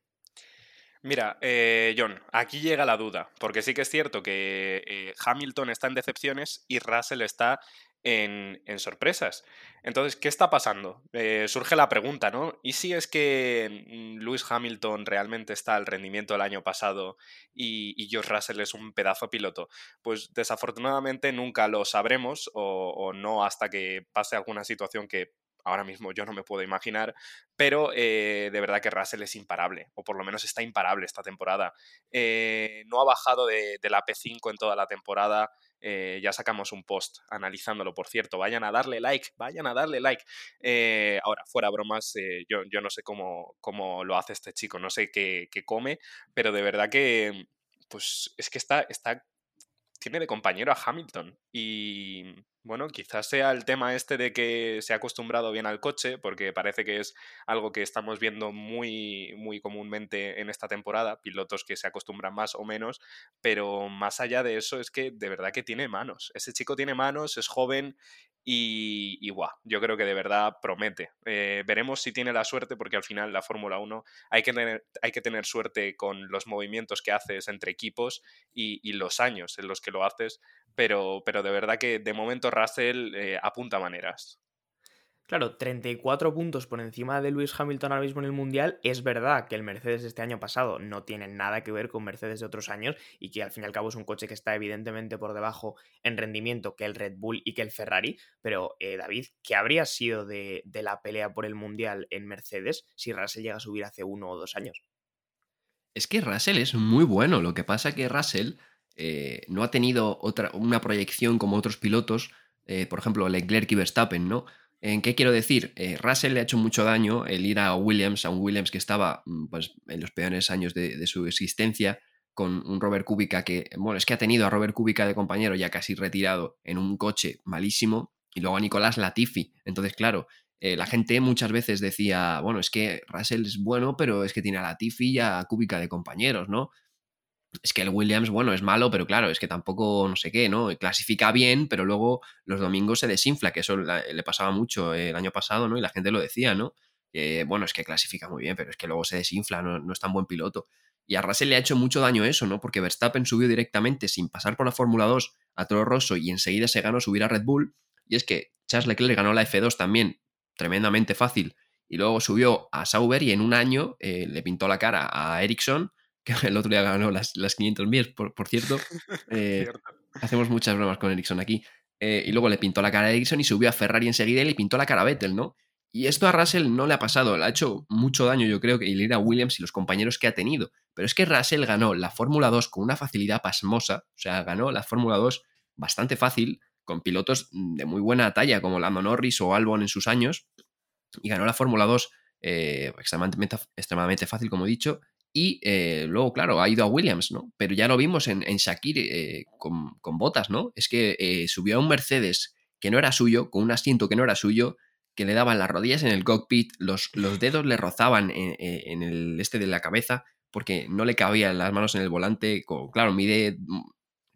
[SPEAKER 3] Mira, eh, John, aquí llega la duda, porque sí que es cierto que Hamilton está en decepciones y Russell está en, sorpresas. Entonces, ¿qué está pasando? Eh, surge la pregunta, ¿no? ¿Y si es que mm, Lewis Hamilton realmente está al rendimiento del año pasado y, George Russell es un pedazo piloto? Pues desafortunadamente nunca lo sabremos o, no hasta que pase alguna situación que ahora mismo yo no me puedo imaginar, pero eh, de verdad que Russell es imparable, o por lo menos está imparable esta temporada. Eh, no ha bajado de, de la P5 en toda la temporada, eh, ya sacamos un post analizándolo, por cierto. Vayan a darle like, vayan a darle like. Eh, ahora, fuera bromas, eh, yo, yo, no sé cómo, cómo, lo hace este chico, no sé qué, qué, come, pero de verdad que, pues es que está, está tiene de compañero a Hamilton. Y bueno, quizás sea el tema este de que se ha acostumbrado bien al coche, porque parece que es algo que estamos viendo muy, muy comúnmente en esta temporada, pilotos que se acostumbran más o menos, pero más allá de eso es que de verdad que tiene manos. Ese chico tiene manos, es joven y, y yo creo que de verdad promete. Eh, veremos si tiene la suerte, porque al final la Fórmula 1 hay que, tener, suerte con los movimientos que haces entre equipos y, los años en los que lo haces, pero, pero de verdad que de momento Russell eh, apunta maneras.
[SPEAKER 1] Claro, 34 puntos por encima de Lewis Hamilton ahora mismo en el Mundial. Es verdad que el Mercedes este año pasado no tiene nada que ver con Mercedes de otros años y que al fin y al cabo es un coche que está evidentemente por debajo en rendimiento que el Red Bull y que el Ferrari. Pero, eh, David, ¿qué habría sido de, la pelea por el Mundial en Mercedes si Russell llega a subir hace uno o dos años?
[SPEAKER 4] Es que Russell es muy bueno. Lo que pasa que Russell eh, no ha tenido otra, una proyección como otros pilotos, eh, por ejemplo, Leclerc y Verstappen, ¿no? ¿En qué quiero decir? Eh, Russell le ha hecho mucho daño el ir a Williams, a un Williams que estaba mm, pues, en los peores años de, su existencia, con un Robert Kubica que, bueno, es que ha tenido a Robert Kubica de compañero ya casi retirado en un coche malísimo, y luego a Nicolás Latifi. Entonces, claro, eh, la gente muchas veces decía, bueno, es que Russell es bueno, pero es que tiene a Latifi y a Kubica de compañeros, ¿no? Es que el Williams, bueno, es malo, pero claro, es que tampoco no sé qué, ¿no? Clasifica bien, pero luego los domingos se desinfla, que eso le pasaba mucho el año pasado, ¿no? Y la gente lo decía, ¿no? Bueno, es que clasifica muy bien, pero es que luego se desinfla, no, es tan buen piloto. Y a Russell le ha hecho mucho daño eso, ¿no? Porque Verstappen subió directamente sin pasar por la Fórmula 2 a Toro Rosso y enseguida se ganó subir a Red Bull. Y es que Charles Leclerc ganó la F2 también tremendamente fácil. Y luego subió a Sauber y en un año eh, le pintó la cara a Ericsson que *laughs* el otro día ganó las, las 500 millas, por, cierto. *laughs* Eh, hacemos muchas bromas con Ericsson aquí. Eh, y luego le pintó la cara a Ericsson y subió a Ferrari enseguida y le pintó la cara a Vettel, ¿no? Y esto a Russell no le ha pasado, le ha hecho mucho daño, yo creo, que ir a Williams y los compañeros que ha tenido. Pero es que Russell ganó la Fórmula 2 con una facilidad pasmosa, o sea, ganó la Fórmula 2 bastante fácil, con pilotos de muy buena talla, como Lando Norris o Albon en sus años, y ganó la Fórmula 2 eh, extremadamente, extremadamente fácil, como he dicho, y eh, luego, claro, ha ido a Williams, ¿no? Pero ya lo vimos en, en Shakir eh, con, botas, ¿no? Es que eh, subió a un Mercedes que no era suyo, con un asiento que no era suyo, que le daban las rodillas en el cockpit, los, los dedos le rozaban en, el este de la cabeza, porque no le cabían las manos en el volante. claro, mide. Mm,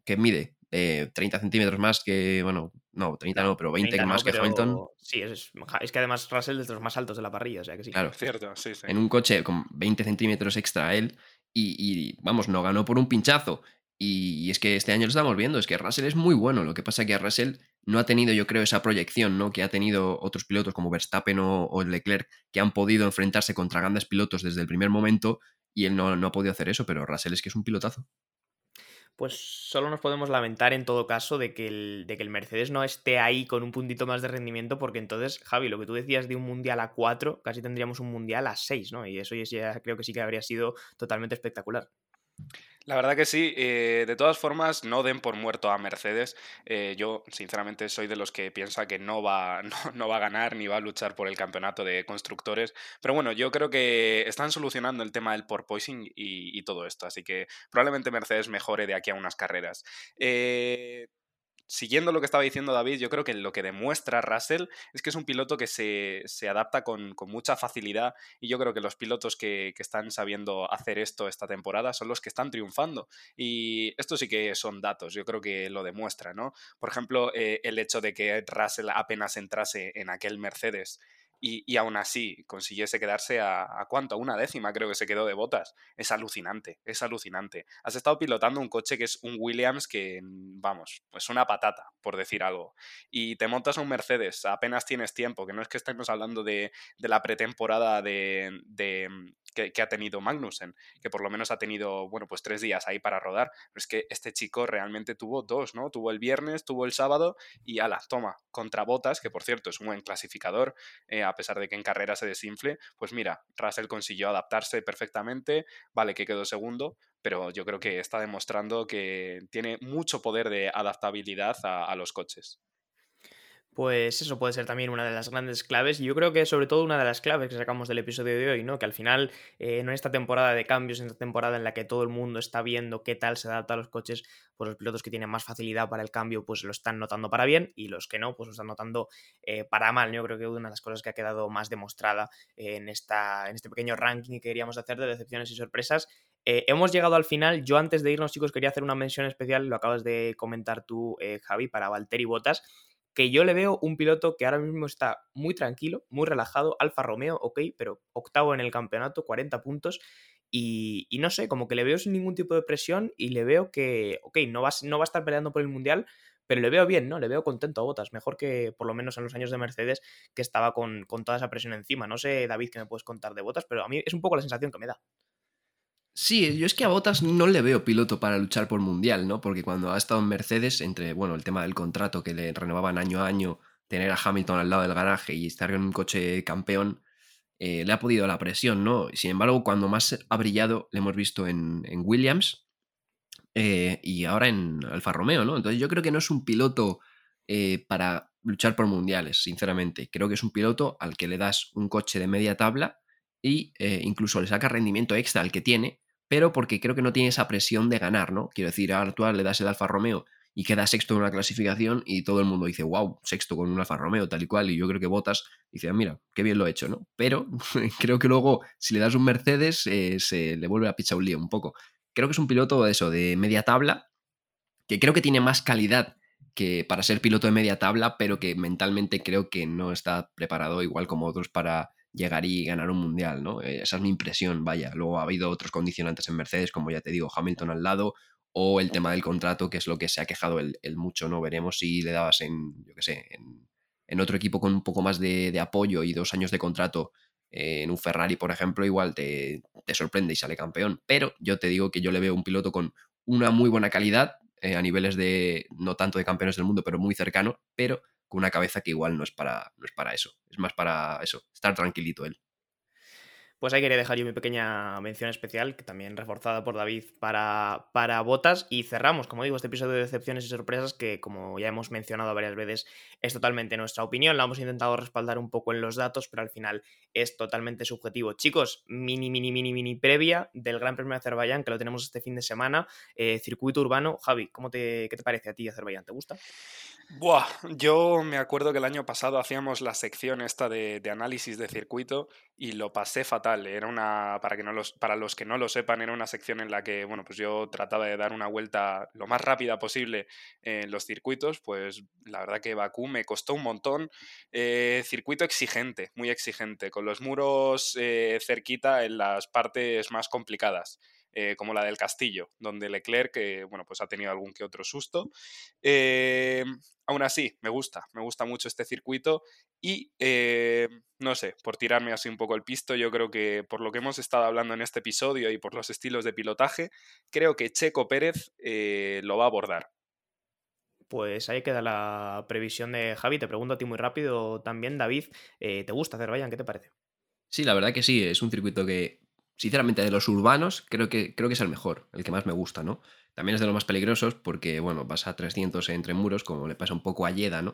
[SPEAKER 4] ¿Qué mide? 30 centímetros más que, bueno, no, 30 no, pero 20 más que Hamilton.
[SPEAKER 1] Sí, es, es, que además Russell es de los más altos de la parrilla, o sea que sí.
[SPEAKER 3] Claro, cierto, sí, sí.
[SPEAKER 4] En un coche con 20 centímetros extra él y, vamos, no ganó por un pinchazo. Y, es que este año lo estamos viendo, es que Russell es muy bueno. Lo que pasa es que Russell no ha tenido, yo creo, esa proyección ¿no? que ha tenido otros pilotos como Verstappen o, o Leclerc, que han podido enfrentarse contra grandes pilotos desde el primer momento y él no, no ha podido hacer eso, pero Russell es que es un pilotazo
[SPEAKER 1] pues solo nos podemos lamentar en todo caso de que, el, de que el Mercedes no esté ahí con un puntito más de rendimiento, porque entonces, Javi, lo que tú decías de un mundial a 4, casi tendríamos un mundial a 6, ¿no? Y eso ya creo que sí que habría sido totalmente espectacular.
[SPEAKER 3] La verdad que sí. Eh, de todas formas, no den por muerto a Mercedes. Eh, yo, sinceramente, soy de los que piensa que no va, *laughs* no, va a ganar ni va a luchar por el campeonato de constructores. Pero bueno, yo creo que están solucionando el tema del porpoising y, y todo esto. Así que probablemente Mercedes mejore de aquí a unas carreras. Eh, siguiendo lo que estaba diciendo David, yo creo que lo que demuestra Russell es que es un piloto que se, adapta con, mucha facilidad y yo creo que los pilotos que, están sabiendo hacer esto esta temporada son los que están triunfando. Y esto sí que son datos, yo creo que lo demuestra, ¿no? Por ejemplo, eh, el hecho de que Russell apenas entrase en aquel Mercedes y, aún así consiguiese quedarse a, a, cuánto, a una décima creo que se quedó de botas. Es alucinante, es alucinante. Has estado pilotando un coche que es un Williams que, vamos, es una patata, por decir algo. Y te montas un Mercedes, apenas tienes tiempo, que no es que estemos hablando de, de la pretemporada de, de que, ha tenido Magnussen, que por lo menos ha tenido, bueno, pues tres días ahí para rodar. Pero es que este chico realmente tuvo dos, ¿no? Tuvo el viernes, tuvo el sábado y ala, toma, contra Botas, que por cierto es un buen clasificador. Eh, a pesar de que en carrera se desinfle, pues mira, Russell consiguió adaptarse perfectamente, vale que quedó segundo, pero yo creo que está demostrando que tiene mucho poder de adaptabilidad a, los coches.
[SPEAKER 1] Pues eso puede ser también una de las grandes claves y yo creo que sobre todo una de las claves que sacamos del episodio de hoy, ¿no? Que al final, eh, en esta temporada de cambios, en esta temporada en la que todo el mundo está viendo qué tal se adapta a los coches, pues los pilotos que tienen más facilidad para el cambio, pues lo están notando para bien y los que no, pues lo están notando eh, para mal. Yo creo que una de las cosas que ha quedado más demostrada en, esta, en este pequeño ranking que queríamos hacer de decepciones y sorpresas eh, hemos llegado al final. Yo antes de irnos, chicos, quería hacer una mención especial, lo acabas de comentar tú, Javi, para Valtteri Botas que yo le veo un piloto que ahora mismo está muy tranquilo, muy relajado, Alfa Romeo, ok, pero octavo en el campeonato, 40 puntos, y, no sé, como que le veo sin ningún tipo de presión y le veo que, ok, no va, no va a estar peleando por el Mundial, pero le veo bien, ¿no? Le veo contento a Botas, mejor que por lo menos en los años de Mercedes, que estaba con, con toda esa presión encima. No sé, David, qué me puedes contar de Botas, pero a mí es un poco la sensación que me da.
[SPEAKER 4] Sí, yo es que a Botas no le veo piloto para luchar por mundial, ¿no? Porque cuando ha estado en Mercedes, entre, bueno, el tema del contrato que le renovaban año a año, tener a Hamilton al lado del garaje y estar en un coche campeón, eh, le ha podido la presión, ¿no? Sin embargo, cuando más ha brillado, le hemos visto en, Williams eh, y ahora en Alfa Romeo, ¿no? Entonces yo creo que no es un piloto eh, para luchar por mundiales, sinceramente. Creo que es un piloto al que le das un coche de media tabla y incluso le saca rendimiento extra al que tiene pero porque creo que no tiene esa presión de ganar, ¿no? Quiero decir, a Artual le das el Alfa Romeo y queda sexto en una clasificación y todo el mundo dice, wow, sexto con un Alfa Romeo, tal y cual, y yo creo que Botas dice, ah, mira, qué bien lo he hecho, ¿no? Pero *laughs* creo que luego, si le das un Mercedes, eh, se le vuelve a pichar un lío un poco. Creo que es un piloto de eso, de media tabla, que creo que tiene más calidad que para ser piloto de media tabla, pero que mentalmente creo que no está preparado igual como otros para llegar y ganar un mundial, ¿no? Eh, esa es mi impresión, vaya. Luego ha habido otros condicionantes en Mercedes, como ya te digo, Hamilton al lado, o el tema del contrato, que es lo que se ha quejado el, mucho, ¿no? Veremos si le dabas en, yo qué sé, en, otro equipo con un poco más de, apoyo y dos años de contrato eh, en un Ferrari, por ejemplo, igual te, te, sorprende y sale campeón. Pero yo te digo que yo le veo un piloto con una muy buena calidad, eh, a niveles de, no tanto de campeones del mundo, pero muy cercano, pero con una cabeza que igual no es para, no es para eso, es más para eso, estar tranquilito él.
[SPEAKER 1] Pues ahí quería dejar yo mi pequeña mención especial, que también reforzada por David para, para Botas. Y cerramos, como digo, este episodio de decepciones y sorpresas, que como ya hemos mencionado varias veces, es totalmente nuestra opinión. La hemos intentado respaldar un poco en los datos, pero al final es totalmente subjetivo. Chicos, mini, mini, mini, mini previa del Gran Premio de Azerbaiyán, que lo tenemos este fin de semana. Eh, circuito urbano. Javi, ¿cómo te, ¿qué te parece a ti Azerbaiyán? ¿Te gusta?
[SPEAKER 3] Buah, yo me acuerdo que el año pasado hacíamos la sección esta de, análisis de circuito y lo pasé fatal. Era una, para, que no los, para los que no lo sepan, era una sección en la que, bueno, pues yo trataba de dar una vuelta lo más rápida posible en los circuitos. Pues la verdad que Bakú me costó un montón. Eh, circuito exigente, muy exigente, con los muros eh, cerquita en las partes más complicadas. Eh, como la del Castillo, donde Leclerc, bueno, pues ha tenido algún que otro susto. Aún así, me gusta, me gusta mucho este circuito y no sé, por tirarme así un poco el pisto, yo creo que por lo que hemos estado hablando en este episodio y por los estilos de pilotaje, creo que Checo Pérez lo va a abordar.
[SPEAKER 1] Pues ahí queda la previsión de Javi. Te pregunto a ti muy rápido también, David. ¿Te gusta Azerbaiyán? ¿Qué te parece?
[SPEAKER 4] Sí, la verdad que sí. Es un circuito que sinceramente, de los urbanos, creo que, creo que es el mejor, el que más me gusta, ¿no? También es de los más peligrosos porque, bueno, vas a 300 entre muros, como le pasa un poco a Yeda, ¿no?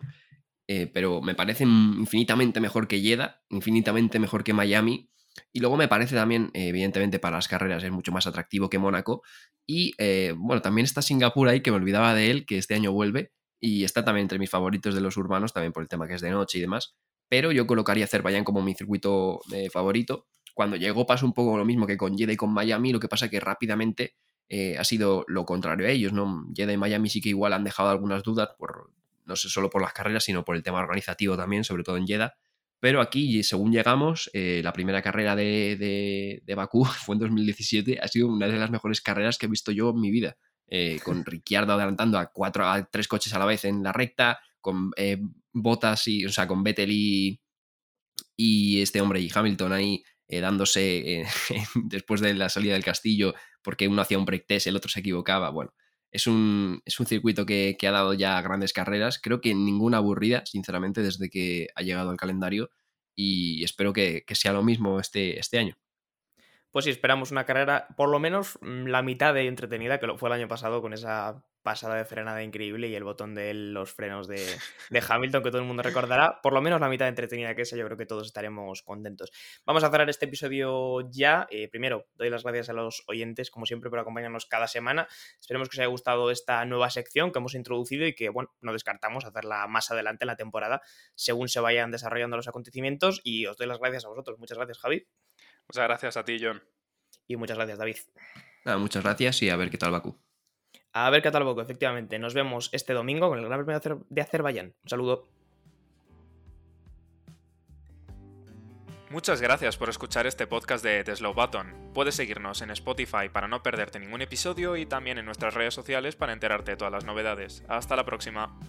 [SPEAKER 4] Eh, pero me parece infinitamente mejor que Yeda, infinitamente mejor que Miami. Y luego me parece también, evidentemente, para las carreras es mucho más atractivo que Mónaco. Y eh, bueno, también está Singapur ahí, que me olvidaba de él, que este año vuelve. Y está también entre mis favoritos de los urbanos, también por el tema que es de noche y demás. Pero yo colocaría Azerbaiyán como mi circuito eh, favorito. Cuando llegó pasó un poco lo mismo que con Jeddah y con Miami, lo que pasa que rápidamente ha sido lo contrario a ellos, ¿no? Jeddah y Miami sí que igual han dejado algunas dudas por no sé solo por las carreras, sino por el tema organizativo también, sobre todo en Jeddah. Pero aquí, según llegamos, eh, la primera carrera de, de, Bakú *laughs* fue en 2017, ha sido una de las mejores carreras que he visto yo en mi vida. Eh, con *laughs* Ricciardo adelantando a cuatro, a tres coches a la vez en la recta, con eh, Botas y, o sea, con Vettel y, y este hombre y Hamilton ahí dándose *laughs* después de la salida del castillo porque uno hacía un break test, el otro se equivocaba. Bueno, es un, es un circuito que, ha dado ya grandes carreras. Creo que ninguna aburrida, sinceramente, desde que ha llegado al calendario. Y espero que, que sea lo mismo este, este año
[SPEAKER 1] pues sí, esperamos una carrera por lo menos mm, la mitad de entretenida que lo fue el año pasado con esa pasada de frenada increíble y el botón de los frenos *laughs* de, Hamilton que todo el mundo recordará. Por lo menos la mitad de entretenida que esa, yo creo que todos estaremos contentos. Vamos a cerrar este episodio ya. Eh, primero, doy las gracias a los oyentes, como siempre, por acompañarnos cada semana. Esperemos que os haya gustado esta nueva sección que hemos introducido y que, bueno, no descartamos hacerla más adelante en la temporada según se vayan desarrollando los acontecimientos. Y os doy las gracias a vosotros. Muchas gracias, Javi.
[SPEAKER 3] Muchas gracias a ti, John.
[SPEAKER 1] Y muchas gracias, David.
[SPEAKER 4] muchas gracias y a ver qué tal Bakú.
[SPEAKER 1] A ver qué tal Bakú, efectivamente. Nos vemos este domingo con el Gran Premio de Azerbaiyán. Un saludo.
[SPEAKER 3] Muchas gracias por escuchar este podcast de The Slow Button. Puedes seguirnos en Spotify para no perderte ningún episodio y también en nuestras redes sociales para enterarte de todas las novedades. Hasta la próxima.